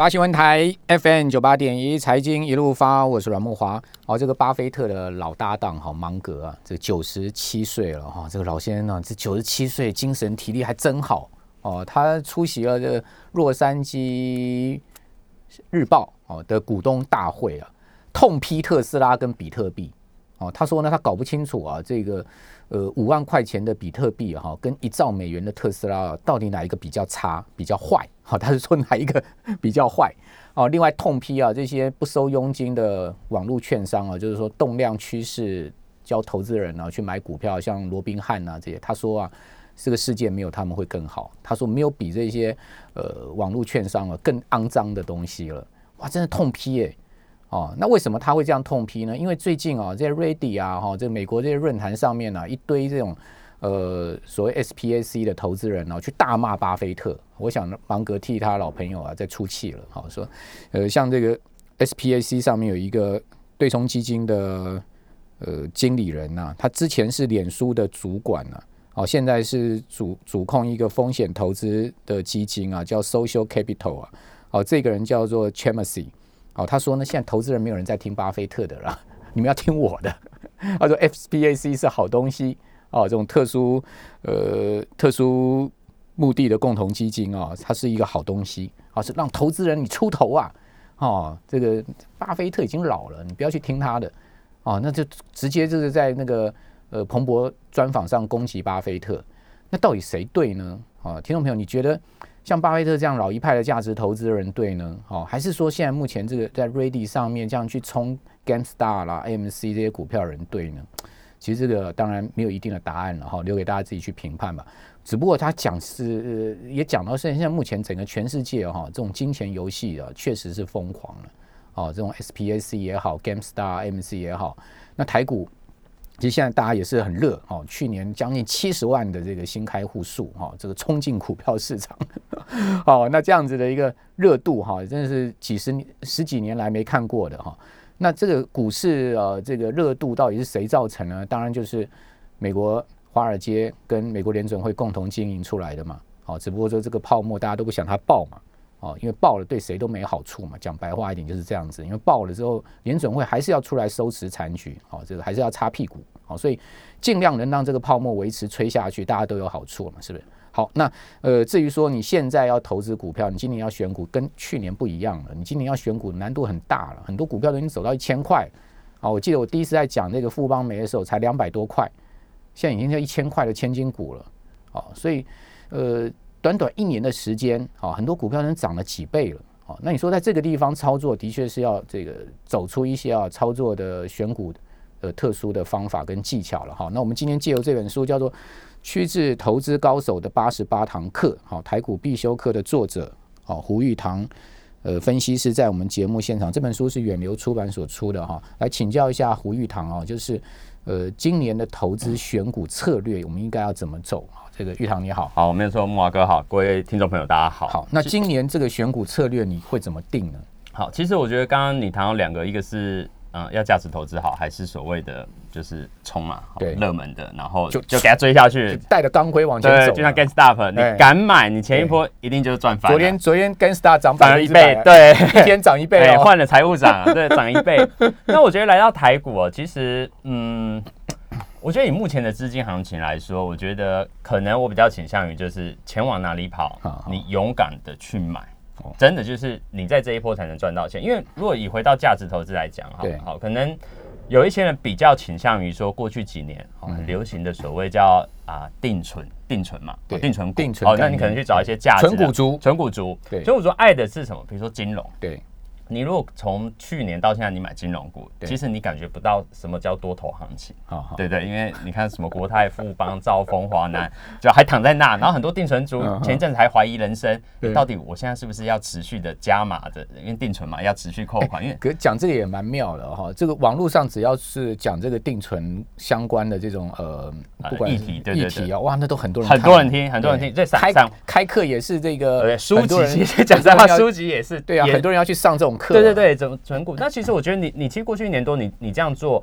八新闻台 FM 九八点一财经一路发，我是阮木华。哦，这个巴菲特的老搭档哈芒格啊，这九十七岁了哈，这个老先生呢，这九十七岁精神体力还真好哦。他出席了这洛杉矶日报哦的股东大会啊，痛批特斯拉跟比特币哦。他说呢，他搞不清楚啊，这个。呃，五万块钱的比特币哈，跟一兆美元的特斯拉，到底哪一个比较差、比较坏？好，他是说哪一个比较坏？哦，另外痛批啊，这些不收佣金的网络券商啊，就是说动量趋势教投资人啊去买股票，像罗宾汉啊这些，他说啊，这个世界没有他们会更好。他说没有比这些呃网络券商啊更肮脏的东西了。哇，真的痛批耶！哦，那为什么他会这样痛批呢？因为最近啊，这些 Ready 啊，哈，这美国这些论坛上面呢，一堆这种呃所谓 SPAC 的投资人啊，去大骂巴菲特。我想芒格替他老朋友啊在出气了，好说，呃，像这个 SPAC 上面有一个对冲基金的呃经理人呐，他之前是脸书的主管啊，哦，现在是主主控一个风险投资的基金啊，叫 Social Capital 啊，哦，这个人叫做 Chamacy。哦，他说呢，现在投资人没有人在听巴菲特的了，你们要听我的。他说，FPAC 是好东西哦，这种特殊呃特殊目的的共同基金啊，它是一个好东西啊，是让投资人你出头啊。哦，这个巴菲特已经老了，你不要去听他的哦，那就直接就是在那个呃彭博专访上攻击巴菲特，那到底谁对呢？啊，听众朋友，你觉得？像巴菲特这样老一派的价值投资人对呢？哦，还是说现在目前这个在 Ready 上面这样去冲 Gamestar 啦、AMC 这些股票人对呢？其实这个当然没有一定的答案了哈，留给大家自己去评判吧。只不过他讲是也讲到是现在目前整个全世界哈，这种金钱游戏啊确实是疯狂了。哦，这种 SPAC 也好，Gamestar、AMC 也好，那台股。其实现在大家也是很热哦，去年将近七十万的这个新开户数哈，这个冲进股票市场，哦，那这样子的一个热度哈，真的是几十年十几年来没看过的哈。那这个股市呃，这个热度到底是谁造成呢？当然就是美国华尔街跟美国联准会共同经营出来的嘛。哦，只不过说这个泡沫大家都不想它爆嘛。哦，因为爆了对谁都没好处嘛。讲白话一点就是这样子，因为爆了之后，联准会还是要出来收拾残局，哦，这个还是要擦屁股，哦，所以尽量能让这个泡沫维持吹下去，大家都有好处嘛，是不是？好，那呃，至于说你现在要投资股票，你今年要选股跟去年不一样了，你今年要选股难度很大了，很多股票都已经走到一千块，啊，我记得我第一次在讲那个富邦煤的时候才两百多块，现在已经叫一千块的千金股了，哦，所以呃。短短一年的时间，啊，很多股票能涨了几倍了，啊，那你说在这个地方操作，的确是要这个走出一些啊操作的选股呃特殊的方法跟技巧了，哈。那我们今天借由这本书叫做《趋至投资高手的八十八堂课》，好，台股必修课的作者，好，胡玉堂，呃，分析师在我们节目现场，这本书是远流出版所出的，哈，来请教一下胡玉堂哦，就是呃，今年的投资选股策略，我们应该要怎么走？这个玉堂你好，好，我没有说木华哥好，各位听众朋友大家好。好，那今年这个选股策略你会怎么定呢？好，其实我觉得刚刚你谈到两个，一个是嗯要价值投资好，还是所谓的就是冲嘛，对，热门的，然后就就给他追下去，带着钢盔往前走，就像 g a n s t o p 你敢买，你前一波一定就是赚翻。昨天昨天 g a n s t o p 涨翻了一倍，对，一天涨一倍，对换了财务长，对，涨一倍。那我觉得来到台股哦，其实嗯。我觉得以目前的资金行情来说，我觉得可能我比较倾向于就是钱往哪里跑，你勇敢的去买，真的就是你在这一波才能赚到钱。因为如果以回到价值投资来讲，哈，好，可能有一些人比较倾向于说过去几年很流行的所谓叫啊定存，定存嘛，对定存定存，哦，那你可能去找一些价值存股族，存股族，对，存股族爱的是什么？比如说金融，对。你如果从去年到现在，你买金融股，其实你感觉不到什么叫多头行情，对对，因为你看什么国泰、富邦、兆丰、华南，就还躺在那，然后很多定存族前一阵子还怀疑人生，到底我现在是不是要持续的加码的？因为定存嘛，要持续扣款。因为可讲这个也蛮妙的哈，这个网络上只要是讲这个定存相关的这种呃，不管议题议题啊，哇，那都很多人很多人听，很多人听。这开开课也是这个书籍，讲真话，书籍也是对啊，很多人要去上这种。对对对，整整股？那其实我觉得你你其实过去一年多，你你这样做，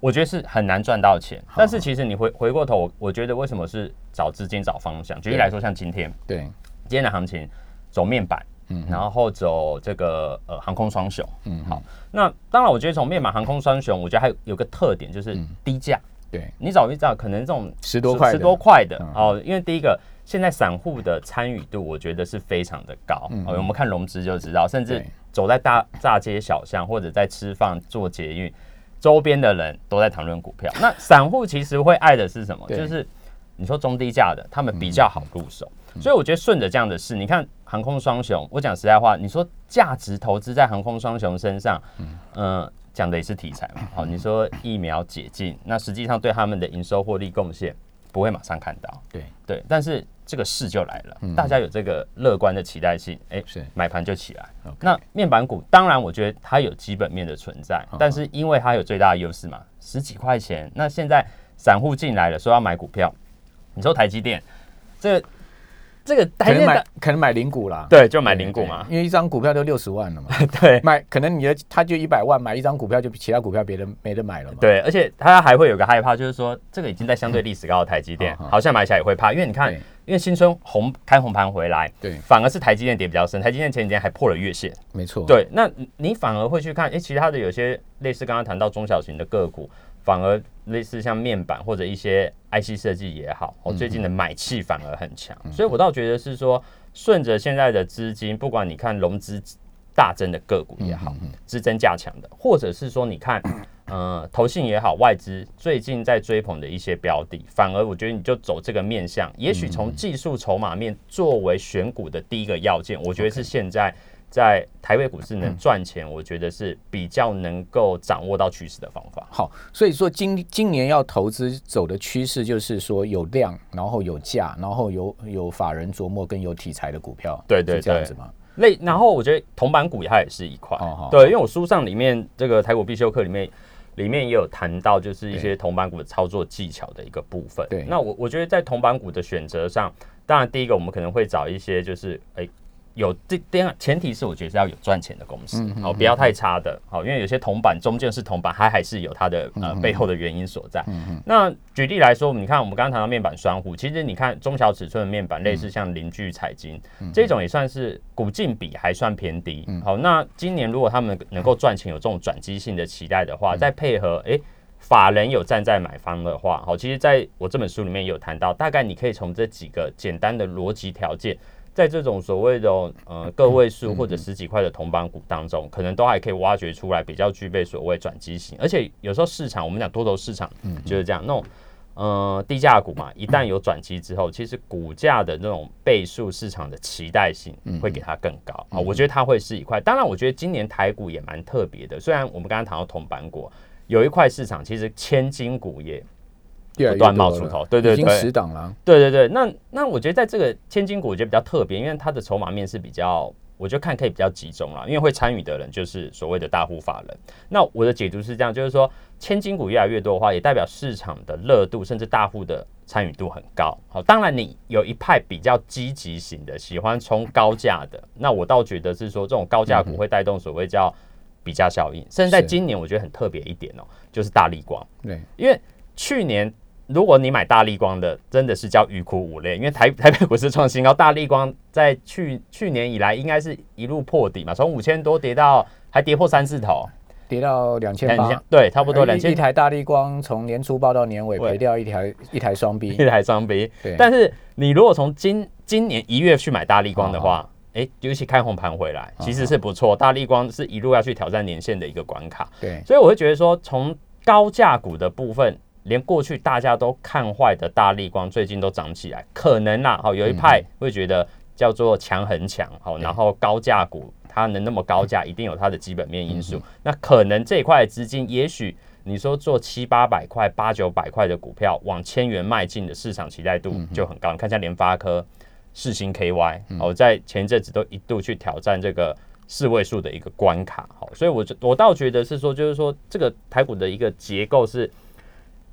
我觉得是很难赚到钱。但是其实你回回过头，我觉得为什么是找资金找方向？举例来说，像今天，对今天的行情走面板，嗯，然后走这个呃航空双雄，嗯，好，那当然我觉得从面板航空双雄，我觉得还有有个特点就是低价，对你找一找，可能这种十多块十多块的哦，因为第一个现在散户的参与度，我觉得是非常的高，哦，我们看融资就知道，甚至走在大大街小巷或者在吃饭做捷运，周边的人都在谈论股票，那散户其实会爱的是什么？就是你说中低价的，他们比较好入手。所以我觉得顺着这样的事，你看航空双雄，我讲实在话，你说价值投资在航空双雄身上，嗯，讲的也是题材嘛。好，你说疫苗解禁，那实际上对他们的营收获利贡献不会马上看到，对。对，但是这个事就来了，大家有这个乐观的期待性，哎，是。买盘就起来。那面板股当然我觉得它有基本面的存在，但是因为它有最大的优势嘛，十几块钱，那现在散户进来了，说要买股票，你说台积电这。这个可能买可能买零股啦，对，就买零股嘛，因为一张股票都六十万了嘛，对，买可能你的他就一百万买一张股票，就其他股票别人没得买了嘛，对，而且他还会有个害怕，就是说这个已经在相对历史高的台积电，好像买起来也会怕，因为你看，因为新春红开红盘回来，对，反而是台积电跌比较深，台积电前几天还破了月线，没错，对，那你反而会去看，哎，其他的有些类似刚刚谈到中小型的个股。反而类似像面板或者一些 IC 设计也好，我最近的买气反而很强，所以我倒觉得是说，顺着现在的资金，不管你看融资大增的个股也好，资增加强的，或者是说你看，呃，投信也好，外资最近在追捧的一些标的，反而我觉得你就走这个面向，也许从技术筹码面作为选股的第一个要件，我觉得是现在。在台北股市能赚钱，我觉得是比较能够掌握到趋势的方法。好，所以说今今年要投资走的趋势就是说有量，然后有价，然后有有法人琢磨跟有题材的股票。对对，这样子吗？类，然后我觉得铜板股它也是一块。对，因为我书上里面这个台股必修课里面里面也有谈到，就是一些铜板股的操作技巧的一个部分。对，那我我觉得在铜板股的选择上，当然第一个我们可能会找一些就是哎。有这这样前提是我觉得是要有赚钱的公司，好不要太差的，好，因为有些铜板中间是铜板，它还是有它的呃背后的原因所在。那举例来说，你看我们刚刚谈到面板双虎，其实你看中小尺寸的面板，类似像邻居彩金这种也算是股净比还算偏低。好，那今年如果他们能够赚钱，有这种转机性的期待的话，再配合哎法人有站在买方的话，好，其实在我这本书里面有谈到，大概你可以从这几个简单的逻辑条件。在这种所谓的呃个位数或者十几块的铜板股当中，可能都还可以挖掘出来比较具备所谓转机型，而且有时候市场我们讲多头市场就是这样，那种呃低价股嘛，一旦有转机之后，其实股价的那种倍数市场的期待性会给它更高啊。我觉得它会是一块，当然我觉得今年台股也蛮特别的，虽然我们刚刚谈到铜板股有一块市场，其实千金股业。不断冒出头，对对对，已经十档了。对对对，那那我觉得在这个千金股，我觉得比较特别，因为它的筹码面是比较，我就看可以比较集中了，因为会参与的人就是所谓的大户法人。那我的解读是这样，就是说千金股越来越多的话，也代表市场的热度，甚至大户的参与度很高。好，当然你有一派比较积极型的，喜欢冲高价的，那我倒觉得是说这种高价股会带动所谓叫比价效应。甚至在今年，我觉得很特别一点哦，就是大力光。对，因为去年。如果你买大力光的，真的是叫欲哭无泪，因为台 台北股市创新高，大力光在去去年以来应该是一路破底嘛，从五千多跌到还跌破三四头，跌到两千八，对，差不多两千。一台大力光从年初报到年尾赔掉一台一台双 B，一台双 B。对，但是你如果从今今年一月去买大力光的话，哎，尤其开红盘回来，其实是不错。大力光是一路要去挑战年线的一个关卡，对，所以我会觉得说，从高价股的部分。连过去大家都看坏的大力光，最近都涨起来，可能啦，好有一派会觉得叫做强很强，好，然后高价股它能那么高价，一定有它的基本面因素。那可能这一块资金，也许你说做七八百块、八九百块的股票，往千元迈进的市场期待度就很高。你看像联发科、世星 KY，哦，在前一阵子都一度去挑战这个四位数的一个关卡，好，所以我我倒觉得是说，就是说这个台股的一个结构是。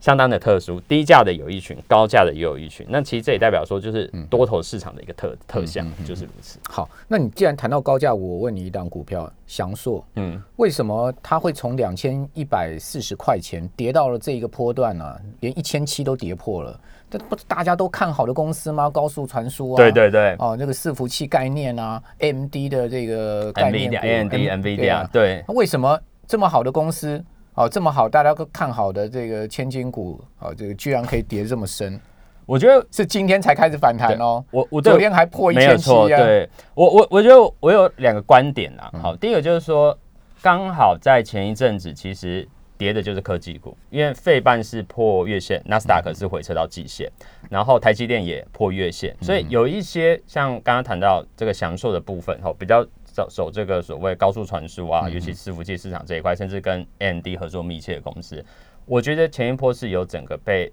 相当的特殊，低价的有一群，高价的也有一群。那其实这也代表说，就是多头市场的一个特特项，就是如此。好，那你既然谈到高价，我问你一档股票，翔硕，嗯，为什么它会从两千一百四十块钱跌到了这一个波段呢？连一千七都跌破了，这不是大家都看好的公司吗？高速传输啊，对对对，哦，那个伺服器概念啊，AMD 的这个概念，A N D M V D 啊，对，为什么这么好的公司？哦，这么好，大家都看好的这个千金股，哦，这个居然可以跌这么深，我觉得是今天才开始反弹哦。我我昨天还破一千七啊。对，我我我觉得我有两个观点啊。好，第一个就是说，刚好在前一阵子，其实跌的就是科技股，因为费半是破月线，纳斯达克是回撤到季线，然后台积电也破月线，所以有一些像刚刚谈到这个享受的部分，哦，比较。走走这个所谓高速传输啊，尤其伺服器市场这一块，甚至跟 AMD 合作密切的公司，我觉得前一波是有整个被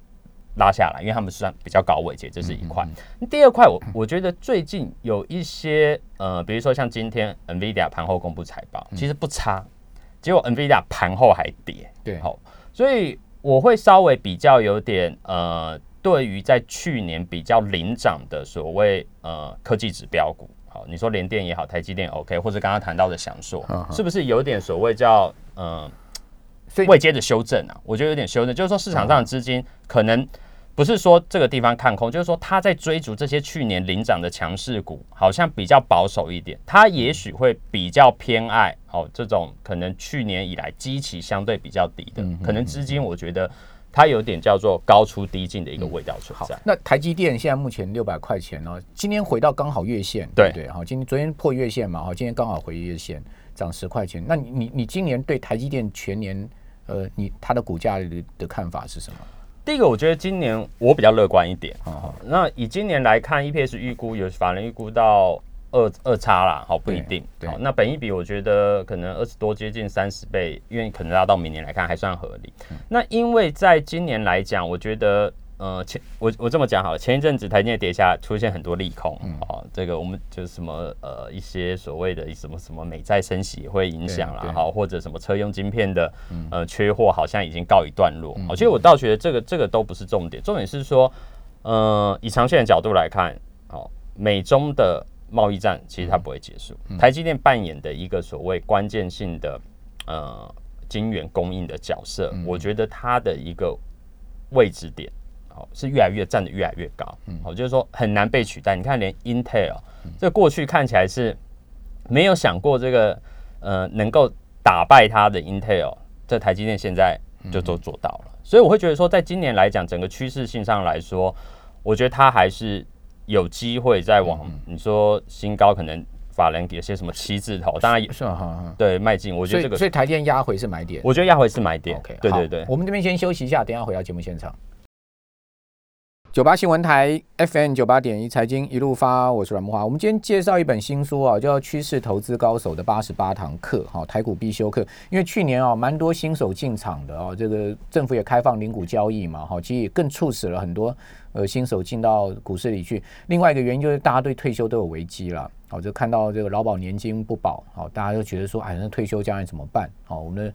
拉下来，因为他们算比较高位阶，这是一块。第二块，我我觉得最近有一些呃，比如说像今天 NVIDIA 盘后公布财报，其实不差，结果 NVIDIA 盘后还跌，对，好，所以我会稍微比较有点呃，对于在去年比较领涨的所谓呃科技指标股。好，你说联电也好，台积电 OK，或者刚刚谈到的翔硕，是不是有点所谓叫嗯未接的修正啊？我觉得有点修正，就是说市场上的资金可能不是说这个地方看空，就是说他在追逐这些去年领涨的强势股，好像比较保守一点，他也许会比较偏爱哦这种可能去年以来基期相对比较低的，可能资金我觉得。它有点叫做高出低进的一个味道存在。那台积电现在目前六百块钱哦，今天回到刚好月线，对对？好，今天昨天破月线嘛，好，今天刚好回月线，涨十块钱。那你你你今年对台积电全年，呃，你它的股价的的看法是什么？第一个，我觉得今年我比较乐观一点。那以今年来看，EPS 预估有法人预估到。二二差啦，好不一定。好，那本一比我觉得可能二十多接近三十倍，因为可能要到明年来看还算合理。那因为在今年来讲，我觉得呃前我我这么讲好了，前一阵子台积电跌下出现很多利空，哦，这个我们就是什么呃一些所谓的什么什么美债升息会影响啦，好或者什么车用晶片的呃缺货好像已经告一段落。好其实我倒觉得这个这个都不是重点，重点是说呃以长线的角度来看，好美中的。贸易战其实它不会结束，台积电扮演的一个所谓关键性的呃晶圆供应的角色，我觉得它的一个位置点好是越来越站得越来越高，好就是说很难被取代。你看连 Intel 这过去看起来是没有想过这个呃能够打败它的 Intel，这台积电现在就都做到了。所以我会觉得说，在今年来讲，整个趋势性上来说，我觉得它还是。有机会再往你说新高，可能法人有些什么七字头，当然也是哈，对迈进。我觉得这个，所以台电压回是买点。我觉得压回是买点。OK，对对对。我们这边先休息一下，等下回到节目现场。九八新闻台 FM 九八点一财经一路发，我是阮木华。我们今天介绍一本新书啊，叫《趋势投资高手的八十八堂课》哈，台股必修课。因为去年啊，蛮多新手进场的啊，这个政府也开放零股交易嘛，哈，其实也更促使了很多呃新手进到股市里去。另外一个原因就是大家对退休都有危机了，好，就看到这个劳保年金不保，好，大家都觉得说，哎，那退休将来怎么办？好，我们的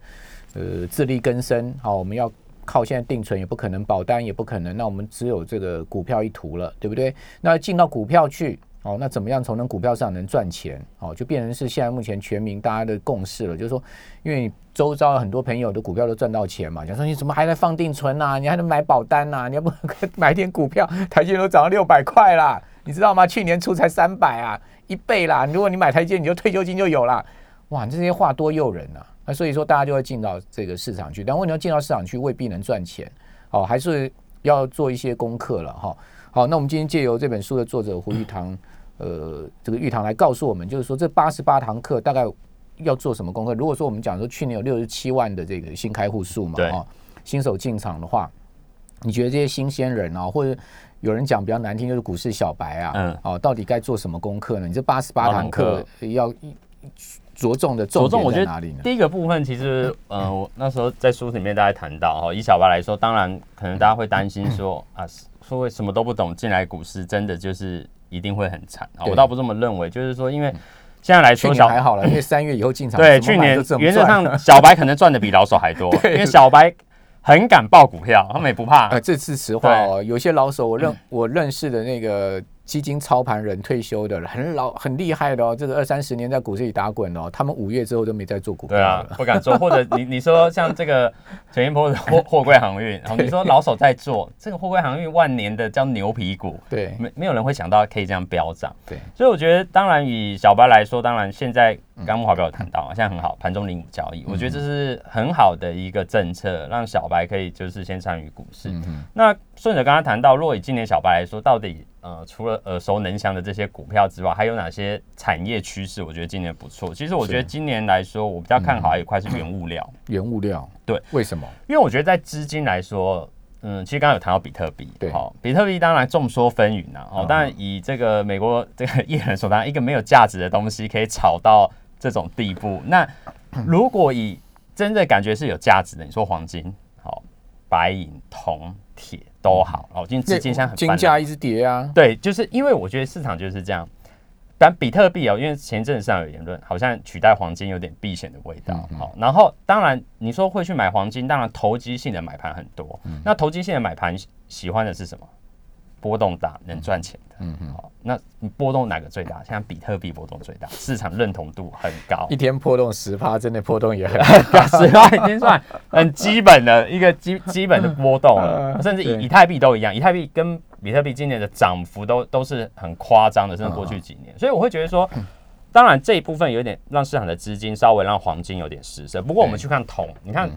呃自力更生，好，我们要。靠现在定存也不可能，保单也不可能，那我们只有这个股票一途了，对不对？那进到股票去，哦，那怎么样从那股票上能赚钱？哦，就变成是现在目前全民大家的共识了，就是说，因为周遭很多朋友的股票都赚到钱嘛，讲说你怎么还在放定存呐？你还能买保单呐？你要不买点股票？台积都涨到六百块啦，你知道吗？去年初才三百啊，一倍啦！如果你买台积，你就退休金就有了。哇，这些话多诱人啊！那所以说，大家就会进到这个市场去，但问题要进到市场去，未必能赚钱，哦，还是要做一些功课了哈。好，那我们今天借由这本书的作者胡玉堂，呃，这个玉堂来告诉我们，就是说这八十八堂课大概要做什么功课？如果说我们讲说去年有六十七万的这个新开户数嘛，哈，新手进场的话，你觉得这些新鲜人啊，或者有人讲比较难听，就是股市小白啊，嗯，哦，到底该做什么功课呢？你这八十八堂课要一。着重的重点在哪里呢？第一个部分其实，呃，我那时候在书里面大家谈到哈，以小白来说，当然可能大家会担心说 啊，说为什么都不懂进来股市，真的就是一定会很惨啊？我倒不这么认为，就是说，因为现在来说小还好了，因为三月以后进场，对，去年原则上小白可能赚的比老手还多，因为小白。很敢报股票，他们也不怕。呃，这次实话哦。有些老手，我认我认识的那个。基金操盘人退休的很老很厉害的哦，这个二三十年在股市里打滚哦，他们五月之后都没再做股票了，不敢做。或者你你说像这个陈一波的货货柜航运，然后你说老手在做这个货柜航运万年的叫牛皮股，对，没没有人会想到可以这样飙涨，对。所以我觉得，当然以小白来说，当然现在刚木华表有谈到啊，现在很好，盘中零股交易，我觉得这是很好的一个政策，让小白可以就是先参与股市。那顺着刚刚谈到，若以今年小白来说，到底？呃，除了耳熟能详的这些股票之外，还有哪些产业趋势？我觉得今年不错。其实我觉得今年来说，我比较看好一块是原物料。原物料，对，为什么？因为我觉得在资金来说，嗯，其实刚刚有谈到比特币，对，好，比特币当然众说纷纭呐。哦，当然以这个美国这个艺人说，当然一个没有价值的东西可以炒到这种地步。那 如果以真的感觉是有价值的，你说黄金，好，白银、铜、铁。都好哦，今资金很金价一直跌啊。对，就是因为我觉得市场就是这样。但比特币哦，因为前阵子上有言论，好像取代黄金有点避险的味道。好，然后当然你说会去买黄金，当然投机性的买盘很多。那投机性的买盘喜欢的是什么？波动大，能赚钱的。嗯嗯。好，那波动哪个最大？像比特币波动最大，市场认同度很高。一天波动十趴，真的波动也很 十趴已经算很基本的一个基基本的波动了。甚至以以太币都一样，以太币跟比特币今年的涨幅都都是很夸张的，甚至过去几年。所以我会觉得说，当然这一部分有点让市场的资金稍微让黄金有点失色。不过我们去看铜，你看。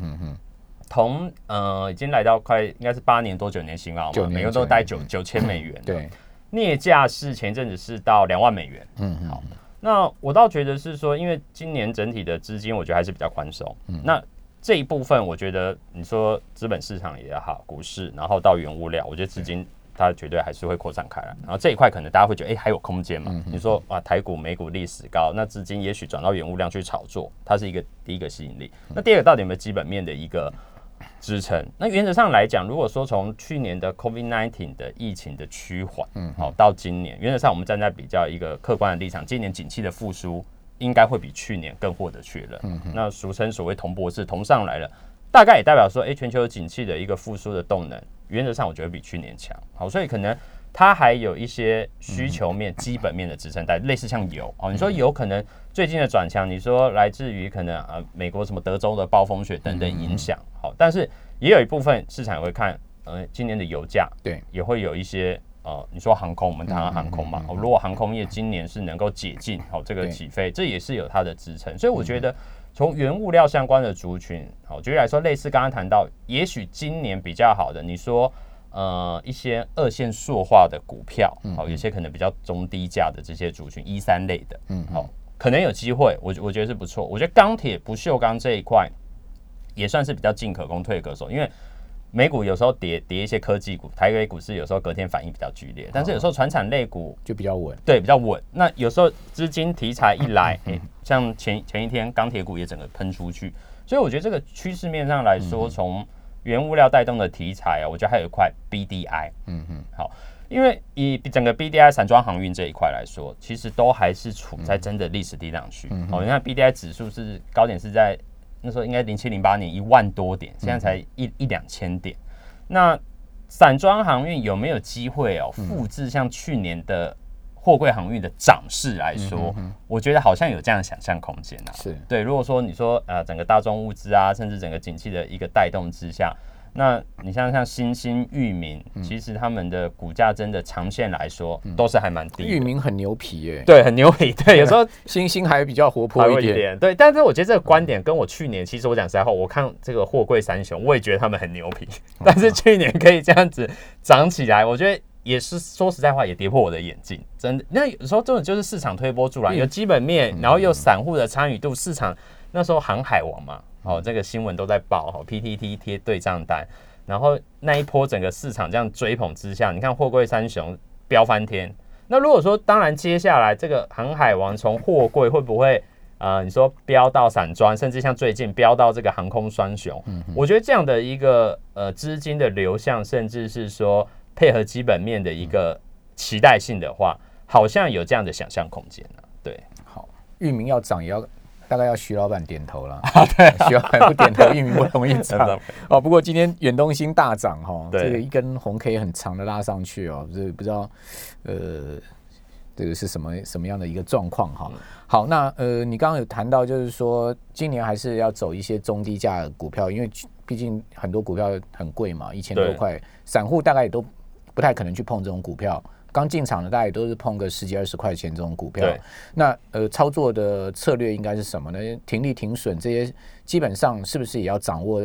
铜呃已经来到快应该是八年多九年新高嘛，每个都待九九千美元。对，镍价是前阵子是到两万美元。嗯嗯。好，那我倒觉得是说，因为今年整体的资金我觉得还是比较宽松。嗯。那这一部分我觉得你说资本市场也好，股市，然后到原物料，我觉得资金它绝对还是会扩散开来。然后这一块可能大家会觉得，哎，还有空间嘛？你说啊，台股、美股历史高，那资金也许转到原物料去炒作，它是一个第一个吸引力。那第二个到底有没有基本面的一个？支撑。那原则上来讲，如果说从去年的 COVID-19 的疫情的趋缓，嗯，好，到今年，原则上我们站在比较一个客观的立场，今年景气的复苏应该会比去年更获得确认。嗯，那俗称所谓同博士同上来了，大概也代表说，哎，全球景气的一个复苏的动能，原则上我觉得比去年强。好，所以可能。它还有一些需求面、基本面的支撑，带类似像油哦。你说有可能最近的转强，你说来自于可能呃美国什么德州的暴风雪等等影响，好，但是也有一部分市场也会看，呃，今年的油价对也会有一些呃，你说航空，我们谈航空嘛，如果航空业今年是能够解禁，好，这个起飞，这也是有它的支撑。所以我觉得从原物料相关的族群，好，举例来说，类似刚刚谈到，也许今年比较好的，你说。呃，一些二线塑化的股票，好，有些可能比较中低价的这些族群，一三类的，嗯，好，可能有机会，我我觉得是不错。我觉得钢铁不锈钢这一块也算是比较进可攻退可守，因为美股有时候跌跌一些科技股，台北股市有时候隔天反应比较剧烈，但是有时候船产类股就比较稳，对，比较稳。那有时候资金题材一来，像前前一天钢铁股也整个喷出去，所以我觉得这个趋势面上来说，从原物料带动的题材啊，我觉得还有一块 BDI，嗯嗯，好，因为以整个 BDI 散装航运这一块来说，其实都还是处在真的历史低档区。哦，你看 BDI 指数是高点是在那时候应该零七零八年一万多点，现在才一一两千点。那散装航运有没有机会哦复制像去年的？货柜航运的涨势来说，我觉得好像有这样的想象空间啊。是对，如果说你说呃整个大宗物资啊，甚至整个景气的一个带动之下，那你像像新兴域名，其实他们的股价真的长线来说都是还蛮低。域名很牛皮耶，对，很牛皮。对，有时候新兴还比较活泼一点。对，但是我觉得这个观点跟我去年，其实我讲实在话，我看这个货柜三雄，我也觉得他们很牛皮。但是去年可以这样子涨起来，我觉得。也是说实在话，也跌破我的眼镜，真的。那有时候真的就是市场推波助澜，有基本面，然后又散户的参与度，市场那时候航海王嘛，哦，这个新闻都在报，哦，PTT 贴对账单，然后那一波整个市场这样追捧之下，你看货柜三雄飙翻天。那如果说当然接下来这个航海王从货柜会不会啊？你说飙到散装，甚至像最近飙到这个航空双雄，我觉得这样的一个呃资金的流向，甚至是说。配合基本面的一个期待性的话，好像有这样的想象空间呢。对，好，域名要涨也要大概要徐老板点头了。对，徐老板不点头，域名不容易涨。哦，不过今天远东新大涨哈，这个一根红 K 很长的拉上去哦，这不知道呃这个是什么什么样的一个状况哈。好，那呃你刚刚有谈到就是说今年还是要走一些中低价股票，因为毕竟很多股票很贵嘛，一千多块，散户大概也都不太可能去碰这种股票。刚进场的大家也都是碰个十几二十块钱这种股票，那呃操作的策略应该是什么呢？停利停损这些基本上是不是也要掌握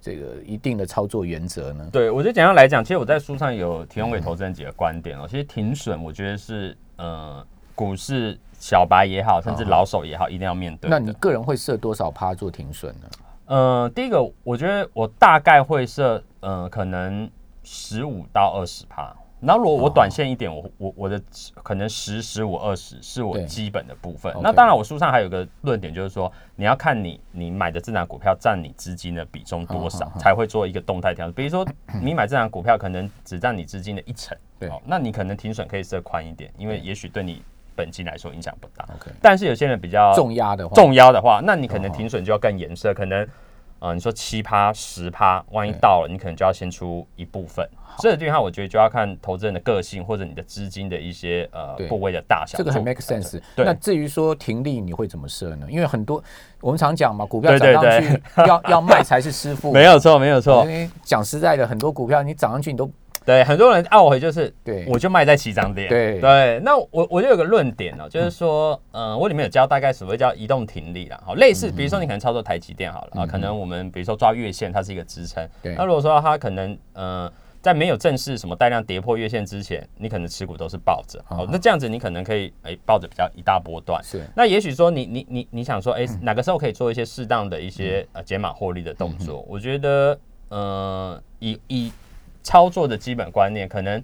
这个一定的操作原则呢？对我觉得简单来讲，其实我在书上有提供给投资人几个观点哦。其实停损，我觉得是呃股市小白也好，甚至老手也好，一定要面对。那你个人会设多少趴做停损呢？呃，第一个我觉得我大概会设呃可能十五到二十趴。那如果我短线一点，我我我的可能十十五二十是我基本的部分。那当然，我书上还有个论点，就是说你要看你你买的这档股票占你资金的比重多少，才会做一个动态调整。比如说你买这档股票可能只占你资金的一成，对，那你可能停损可以设宽一点，因为也许对你本金来说影响不大。但是有些人比较重压的话，重压的话，那你可能停损就要更严设，可能。啊，你说七趴十趴，万一到了，你可能就要先出一部分。这个地方我觉得就要看投资人的个性或者你的资金的一些呃部位的大小。这个很 make sense。那至于说停利你会怎么设呢？因为很多我们常讲嘛，股票涨上去要要卖才是师傅。没有错，没有错。因为讲实在的，很多股票你涨上去你都。对，很多人懊悔就是，对，我就卖在起涨点。对对，那我我就有个论点哦，就是说，嗯，我里面有教大概所谓叫移动停利啦，好，类似，比如说你可能操作台积电好了啊，可能我们比如说抓月线，它是一个支撑。对。那如果说它可能，嗯，在没有正式什么大量跌破月线之前，你可能持股都是抱着，好，那这样子你可能可以，哎，抱着比较一大波段。是。那也许说你你你你想说，哎，哪个时候可以做一些适当的一些呃减码获利的动作？我觉得，嗯，以以。操作的基本观念，可能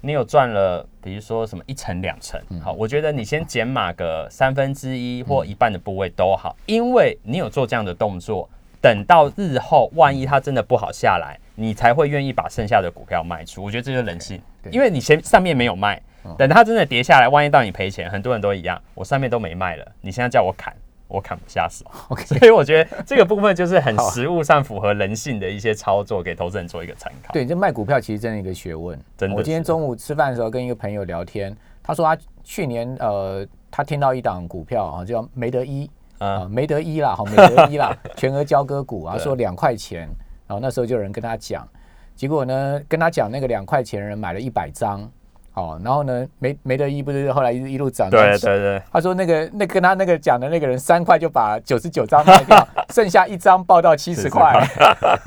你有赚了，比如说什么一层两层，好，我觉得你先减码个三分之一或一半的部位都好，因为你有做这样的动作，等到日后万一它真的不好下来，你才会愿意把剩下的股票卖出。我觉得这就是人性，因为你前上面没有卖，等它真的跌下来，万一到你赔钱，很多人都一样，我上面都没卖了，你现在叫我砍。我砍不下手，所以我觉得这个部分就是很实物上符合人性的一些操作，给投资人做一个参考。对，这卖股票其实真的一个学问。真的，我今天中午吃饭的时候跟一个朋友聊天，他说他去年呃，他听到一档股票啊，叫梅德一啊，梅德一啦，好梅德一啦，全额交割股啊，说两块钱，然后那时候就有人跟他讲，结果呢，跟他讲那个两块钱人买了一百张。哦，然后呢，没没得一不是后来一一路涨，对对对。他说那个那跟他那个讲的那个人三块就把九十九张卖掉，剩下一张报到七十块。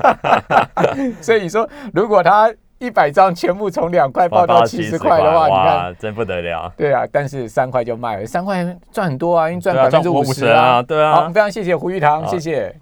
所以你说如果他一百张全部从两块报到七十块的话，你看真不得了。对啊，但是三块就卖了，三块赚很多啊，因为赚百分之五十啊。对啊。好，非常谢谢胡玉堂，谢谢。